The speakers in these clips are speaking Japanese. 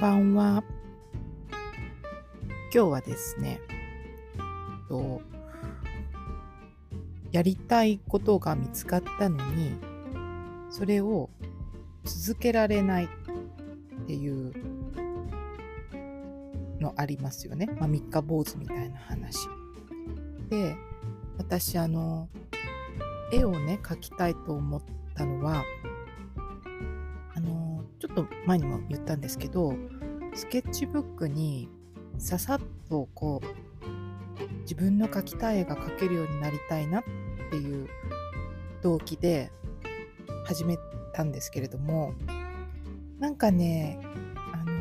ばんは。今日はですね、とやりたいことが見つかったのに、それを続けられないっていうのありますよね。まあ、三日坊主みたいな話。で、私あの、絵をね、描きたいと思ったのは、っと前にも言ったんですけど、スケッチブックにささっとこう、自分の描きたい絵が描けるようになりたいなっていう動機で始めたんですけれども、なんかね、あの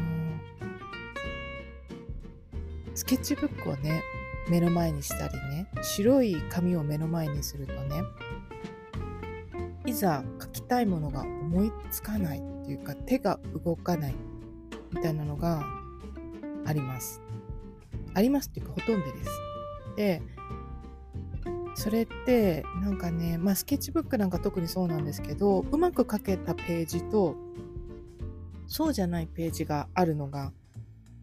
スケッチブックをね、目の前にしたりね、白い紙を目の前にするとね、いざ書きたいものが思いつかないっていうか手が動かないみたいなのがあります。ありますっていうかほとんどです。で、それってなんかね、まあスケッチブックなんか特にそうなんですけど、うまく書けたページとそうじゃないページがあるのが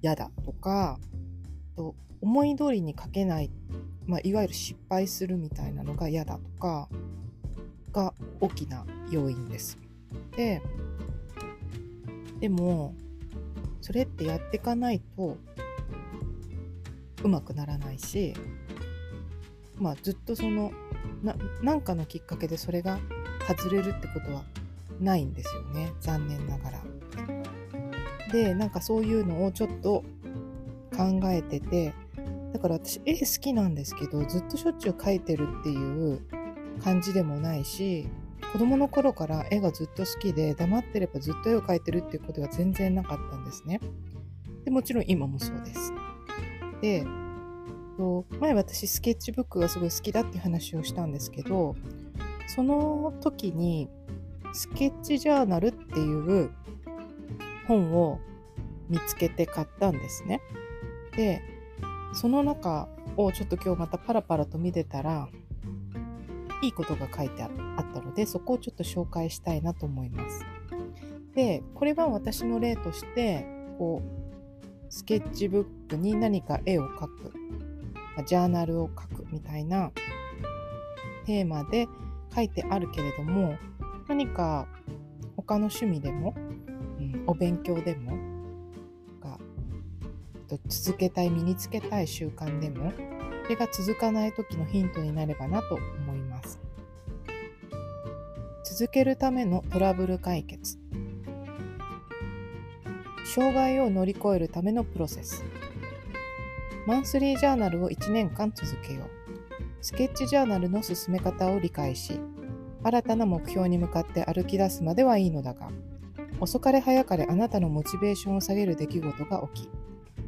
嫌だとか、と思い通りに書けない、まあ、いわゆる失敗するみたいなのが嫌だとかが大きな要因です。ででもそれってやっていかないとうまくならないしまあずっとその何かのきっかけでそれが外れるってことはないんですよね残念ながら。でなんかそういうのをちょっと考えててだから私絵好きなんですけどずっとしょっちゅう描いてるっていう感じでもないし子供の頃から絵がずっと好きで黙ってればずっと絵を描いてるっていうことが全然なかったんですね。でもちろん今もそうです。で前私スケッチブックがすごい好きだって話をしたんですけどその時にスケッチジャーナルっていう本を見つけて買ったんですね。でその中をちょっと今日またパラパラと見てたらいいことが書いてあったのでそこをちょっと紹介したいなと思います。でこれは私の例としてこうスケッチブックに何か絵を描くジャーナルを書くみたいなテーマで書いてあるけれども何か他の趣味でも、うん、お勉強でもが続けたい身につけたい習慣でもそれが続かない時のヒントになればなと思います続けるためのトラブル解決障害を乗り越えるためのプロセスマンスリージャーナルを1年間続けよう。スケッチジャーナルの進め方を理解し、新たな目標に向かって歩き出すまではいいのだが、遅かれ早かれあなたのモチベーションを下げる出来事が起き、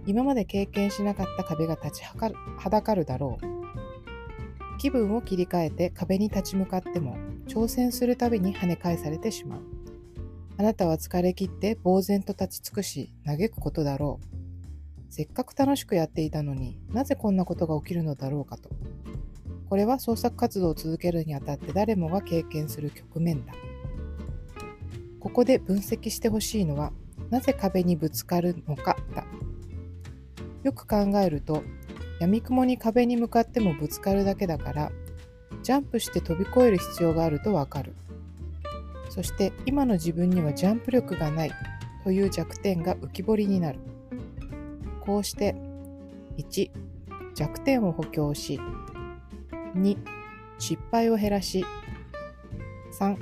今まで経験しなかった壁が立ちはだかるだろう。気分を切り替えて壁に立ち向かっても、挑戦するたびに跳ね返されてしまう。あなたは疲れ切って呆然と立ち尽くし、嘆くことだろう。せっかく楽しくやっていたのになぜこんなことが起きるのだろうかと。これは創作活動を続けるにあたって誰もが経験する局面だ。ここで分析してほしいのはなぜ壁にぶつかるのかだ。よく考えると闇雲に壁に向かってもぶつかるだけだからジャンプして飛び越える必要があるとわかる。そして今の自分にはジャンプ力がないという弱点が浮き彫りになる。こうして1弱点を補強し2失敗を減らし3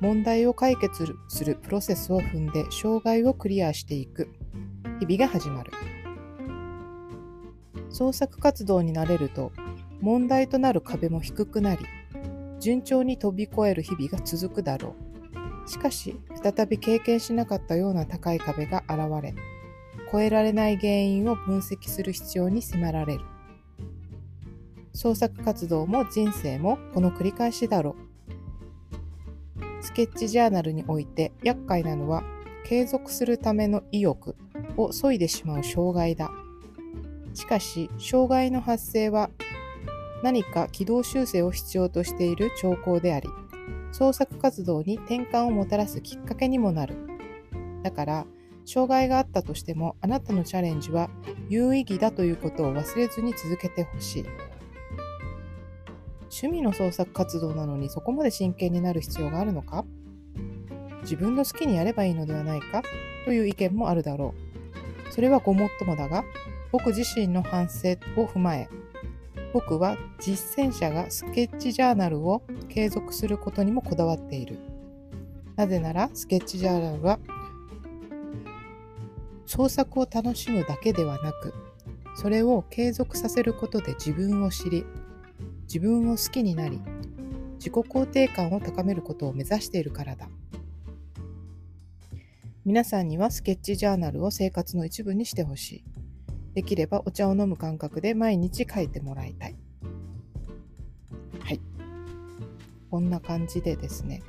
問題を解決するプロセスを踏んで障害をクリアしていく日々が始まる創作活動になれると問題となる壁も低くなり順調に飛び越える日々が続くだろうしかし再び経験しなかったような高い壁が現れ超えられない原因を分析する必要に迫られる。創作活動も人生もこの繰り返しだろう。スケッチジャーナルにおいて厄介なのは継続するための意欲を削いでしまう障害だ。しかし、障害の発生は何か軌道修正を必要としている兆候であり、創作活動に転換をもたらすきっかけにもなる。だから、障害があったとしてもあなたのチャレンジは有意義だということを忘れずに続けてほしい。趣味の創作活動なのにそこまで真剣になる必要があるのか？自分の好きにやればいいのではないか？という意見もあるだろう。それはごもっともだが、僕自身の反省を踏まえ、僕は実践者がスケッチジャーナルを継続することにもこだわっている。なぜなら、スケッチジャーナルは創作を楽しむだけではなく、それを継続させることで自分を知り、自分を好きになり、自己肯定感を高めることを目指しているからだ。皆さんにはスケッチジャーナルを生活の一部にしてほしい。できればお茶を飲む感覚で毎日書いてもらいたい。はい。こんな感じでですね。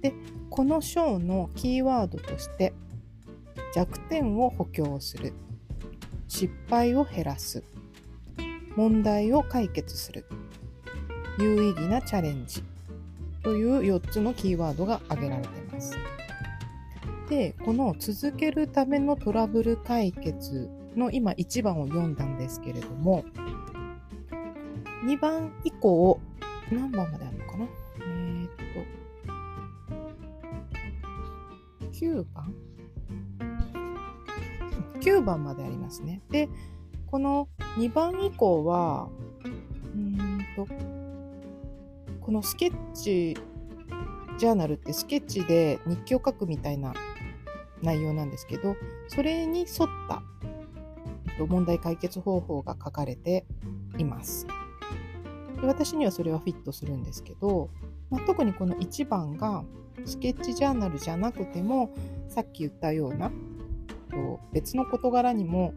で、この章のキーワードとして、弱点を補強する、失敗を減らす、問題を解決する、有意義なチャレンジという4つのキーワードが挙げられています。で、この続けるためのトラブル解決の今1番を読んだんですけれども、2番以降、何番まであるのかな？えー、っと、9番 ?9 番までありますね。で、この2番以降は、うんと、このスケッチジャーナルってスケッチで日記を書くみたいな内容なんですけど、それに沿ったと問題解決方法が書かれています。で私にはそれはフィットするんですけど、まあ、特にこの1番がスケッチジャーナルじゃなくてもさっき言ったような別の事柄にも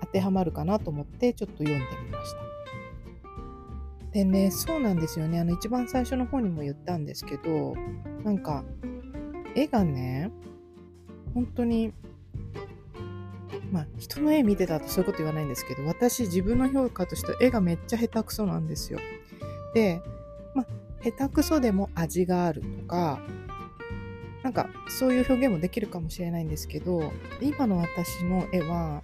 当てはまるかなと思ってちょっと読んでみました。でね、そうなんですよね。あの一番最初の方にも言ったんですけど、なんか絵がね、本当にまあ人の絵見てたとそういうこと言わないんですけど私自分の評価としては絵がめっちゃ下手くそなんですよ。で、まあ、下手くそでも味があるとかなんかそういう表現もできるかもしれないんですけど今の私の絵は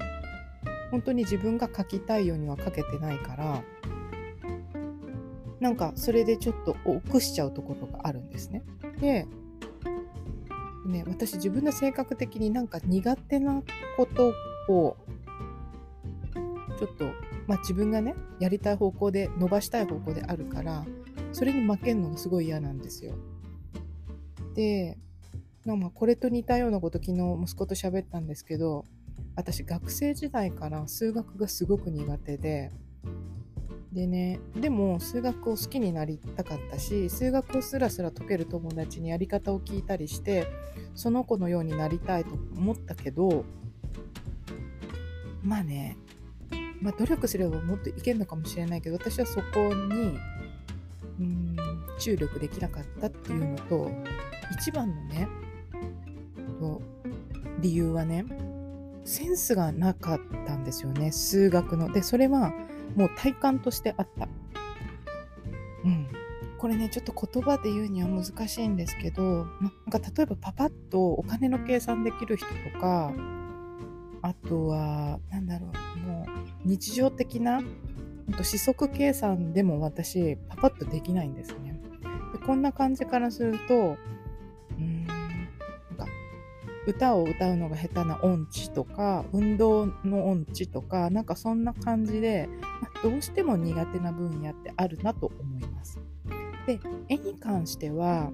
本当に自分が描きたいようには描けてないからなんかそれでちょっと臆しちゃうところがあるんですね。でね私自分の性格的になんか苦手なことをちょっと、まあ、自分がねやりたい方向で伸ばしたい方向であるからそれに負けるのがすごい嫌なんですよ。でまあこれと似たようなこと昨日息子と喋ったんですけど私学生時代から数学がすごく苦手ででねでも数学を好きになりたかったし数学をすらすら解ける友達にやり方を聞いたりしてその子のようになりたいと思ったけどまあね、まあ、努力すればもっといけるのかもしれないけど私はそこにうん注力できなかったっていうのと一番のね理由はねセンスがなかったんですよね数学の。でそれはもう体感としてあった。うん。これね、ちょっと言葉で言うには難しいんですけど、なんか例えばパパッとお金の計算できる人とか、とは、なんだろう、もう日常的な四則計算でも私、パパッとできないんですね。でこんな感じからするとんん。が、歌を歌うのが下手な音痴とか運動の音痴とかなんかそんな感じで、まあ、どうしても苦手な分野ってあるなと思います。で絵に関しては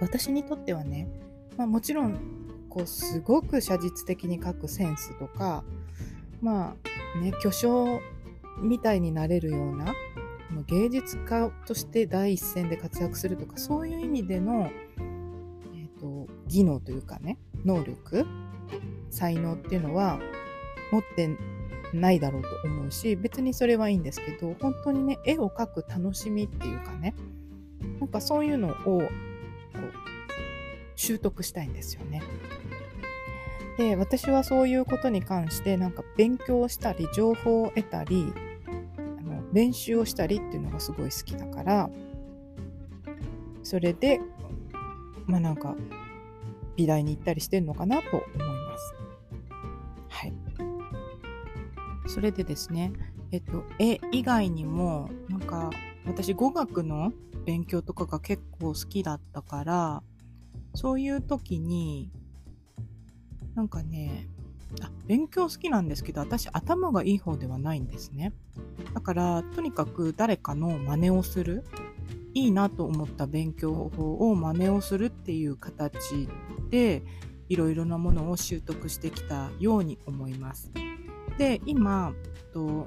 私にとってはね、まあ、もちろんこうすごく写実的に描くセンスとかまあね巨匠みたいになれるような芸術家として第一線で活躍するとかそういう意味での、えーと技能というかね能力才能っていうのは持ってないだろうと思うし別にそれはいいんですけど本当にね絵を描く楽しみっていうかねなんかそういうのをこう習得したいんですよね。で私はそういうことに関してなんか勉強したり情報を得たりあの練習をしたりっていうのがすごい好きだからそれでまあなんか美大に行ったりしてるのかなと思います。はい、それでですね、えっと、絵以外にもなんか私語学の勉強とかが結構好きだったからそういう時になんかね、あ勉強好きなんですけど、私頭がいい方ではないんですね。だから、とにかく誰かの真似をする。いいなと思った勉強法を真似をするっていう形で、いろいろなものを習得してきたように思います。で、今、と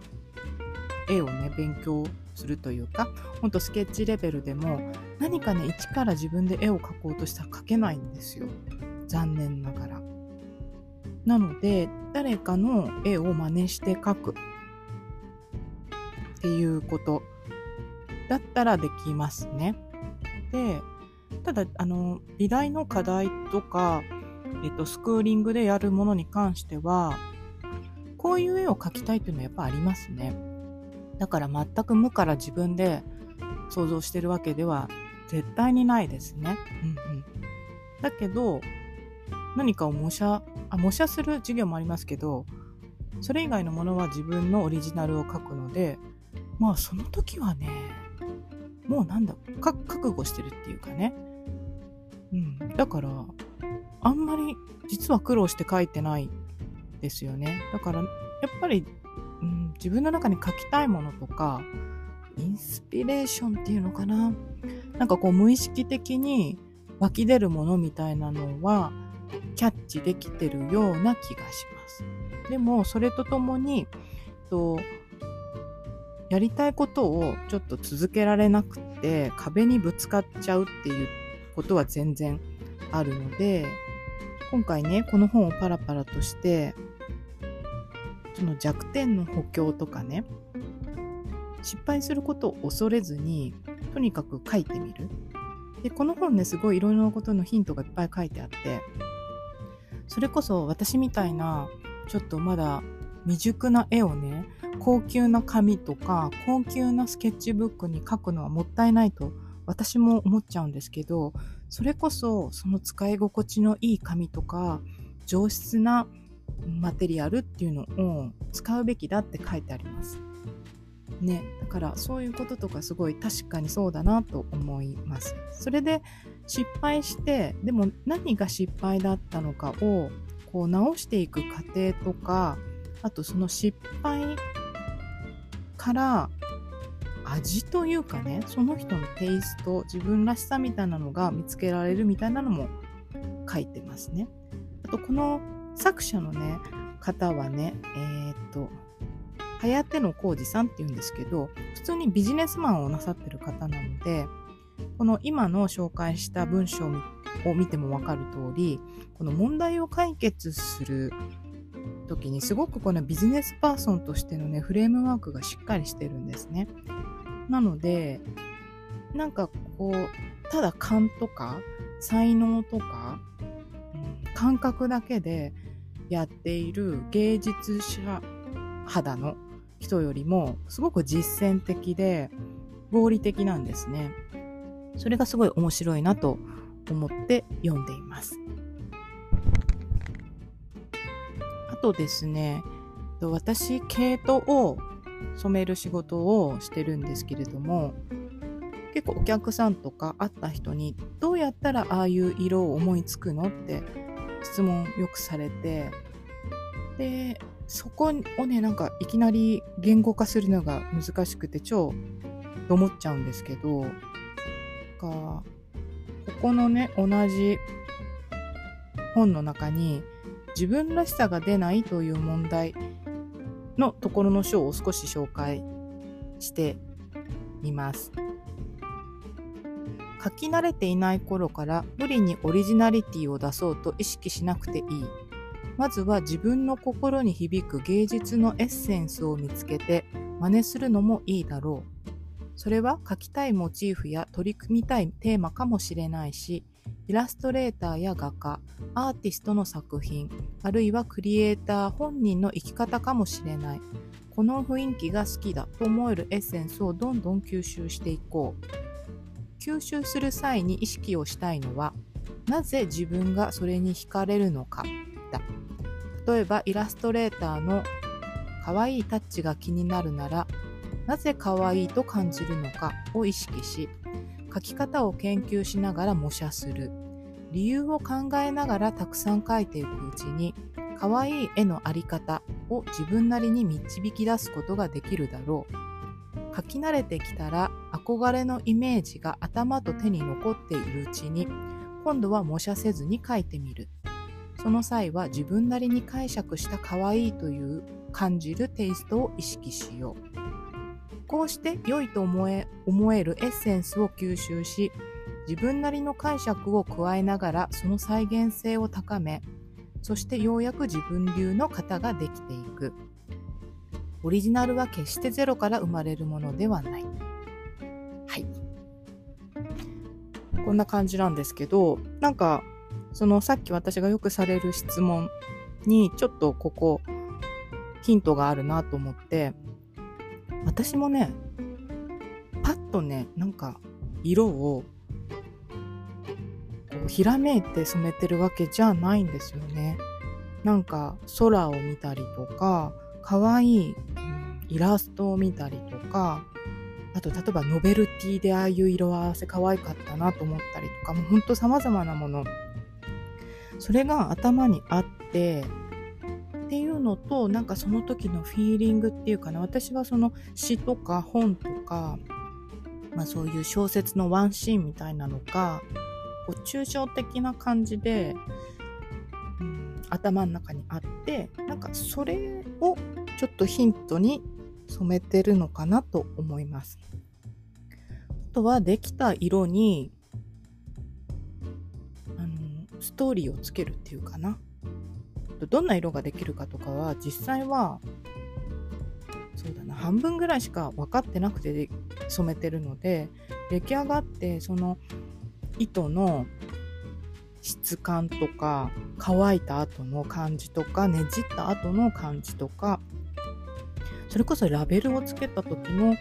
絵をね、勉強するというか、ほんとスケッチレベルでも、何かね、一から自分で絵を描こうとしたら描けないんですよ。残念ながら。なので、誰かの絵を真似して描くっていうことだったらできますね。で、ただ、あの、美大の課題とか、えっと、スクーリングでやるものに関しては、こういう絵を描きたいっていうのはやっぱありますね。だから全く無から自分で想像してるわけでは絶対にないですね。うんうん。だけど、何かを模写、あ、模写する授業もありますけど、それ以外のものは自分のオリジナルを書くので、まあその時はね、もうなんだ、覚悟してるっていうかね。うん。だから、あんまり実は苦労して書いてないですよね。だから、やっぱり、うん、自分の中に書きたいものとか、インスピレーションっていうのかな。なんかこう無意識的に湧き出るものみたいなのは、キャッチできてるような気がします。でも、それとともに、とやりたいことをちょっと続けられなくて壁にぶつかっちゃうっていうことは全然あるので今回ねこの本をパラパラとしてその弱点の補強とかね失敗することを恐れずにとにかく書いてみるでこの本ねすごいいろいろなことのヒントがいっぱい書いてあってそれこそ私みたいなちょっとまだ未熟な絵をね高級な紙とか高級なスケッチブックに書くのはもったいないと私も思っちゃうんですけどそれこそその使い心地のいい紙とか上質なマテリアルっていうのを使うべきだって書いてあります。ね、だからそういうこととかすごい確かにそうだなと思います。それで失敗してでも何が失敗だったのかをこう直していく過程とかあとその失敗から味というかねその人のテイスト自分らしさみたいなのが見つけられるみたいなのも書いてますね。あとこの作者のね方はねえー、っと早手の浩二さんっていうんですけど普通にビジネスマンをなさってる方なのでこの今の紹介した文章を見ても分かる通りこの問題を解決する時にすごくこのビジネスパーソンとしてのねフレームワークがしっかりしてるんですね。なのでなんかこうただ勘とか才能とか、感覚だけでやっている芸術者肌の人よりもすごく実践的で合理的なんですね。それがすごい面白いなと思って読んでいます。とですね、私、毛糸を染める仕事をしてるんですけれども、結構お客さんとか会った人に、どうやったらああいう色を思いつくのって質問よくされて、で、そこをね、なんかいきなり言語化するのが難しくて超と思っちゃうんですけど、かここのね、同じ本の中に、自分らしさが出ないという問題のところの章を少し紹介してみます。書き慣れていない頃から無理にオリジナリティを出そうと意識しなくていい。まずは自分の心に響く芸術のエッセンスを見つけて真似するのもいいだろう。それは書きたいモチーフや取り組みたいテーマかもしれないし、イラストレーターや画家、アーティストの作品、あるいはクリエイター本人の生き方かもしれない。この雰囲気が好きだと思えるエッセンスをどんどん吸収していこう。吸収する際に意識をしたいのは、なぜ自分がそれに惹かれるのかだ。例えばイラストレーターの可愛いタッチが気になるならなぜ可愛いと感じるのかを意識し書き方を研究しながら模写する。理由を考えながらたくさん描いていくうちに可愛い絵のあり方を自分なりに導き出すことができるだろう。書き慣れてきたら憧れのイメージが頭と手に残っているうちに今度は模写せずに描いてみる。その際は自分なりに解釈した可愛いという感じるテイストを意識しよう。こうして良いと思え思えるエッセンスを吸収し自分なりの解釈を加えながらその再現性を高めそしてようやく自分流の型ができていく。オリジナルは決してゼロから生まれるものではない。はい。こんな感じなんですけどなんかそのさっき私がよくされる質問にちょっとここヒントがあるなと思って私もねパッとねなんか色をこうひらめいて染めてるわけじゃないんですよね。なんか空を見たりとか可愛いいイラストを見たりとかあと例えばノベルティでああいう色合わせ可愛かったなと思ったりとかもうほんと様々なものそれが頭にあってっていうのとなんかその時のフィーリングっていうかな私はその詩とか本とか、まあ、そういう小説のワンシーンみたいなのがこう抽象的な感じで、うん、頭の中にあってなんかそれをちょっとヒントに染めてるのかなと思います。あとはできた色にストーリーをつけるっていうかな。どんな色ができるかとかは実際はそうだな半分ぐらいしか分かってなくて染めてるので出来上がってその糸の質感とか乾いた後の感じとかねじった後の感じとかそれこそラベルをつけた時の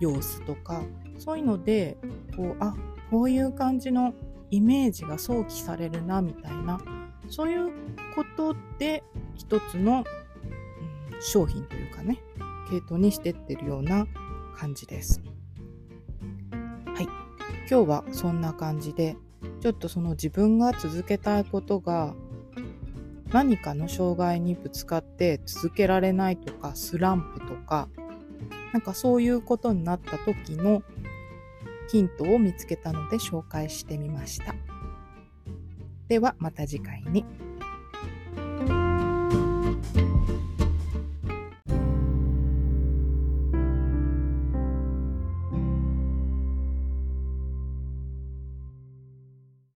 様子とかそういうのでこうあこういう感じのイメージが想起されるなみたいなそういうことで一つの、うん、商品というかね系統にしてってるような感じです。はい今日はそんな感じでちょっとその自分が続けたいことが何かの障害にぶつかって続けられないとかスランプとかなんかそういうことになった時のヒントを見つけたので紹介してみました。ではまた次回に。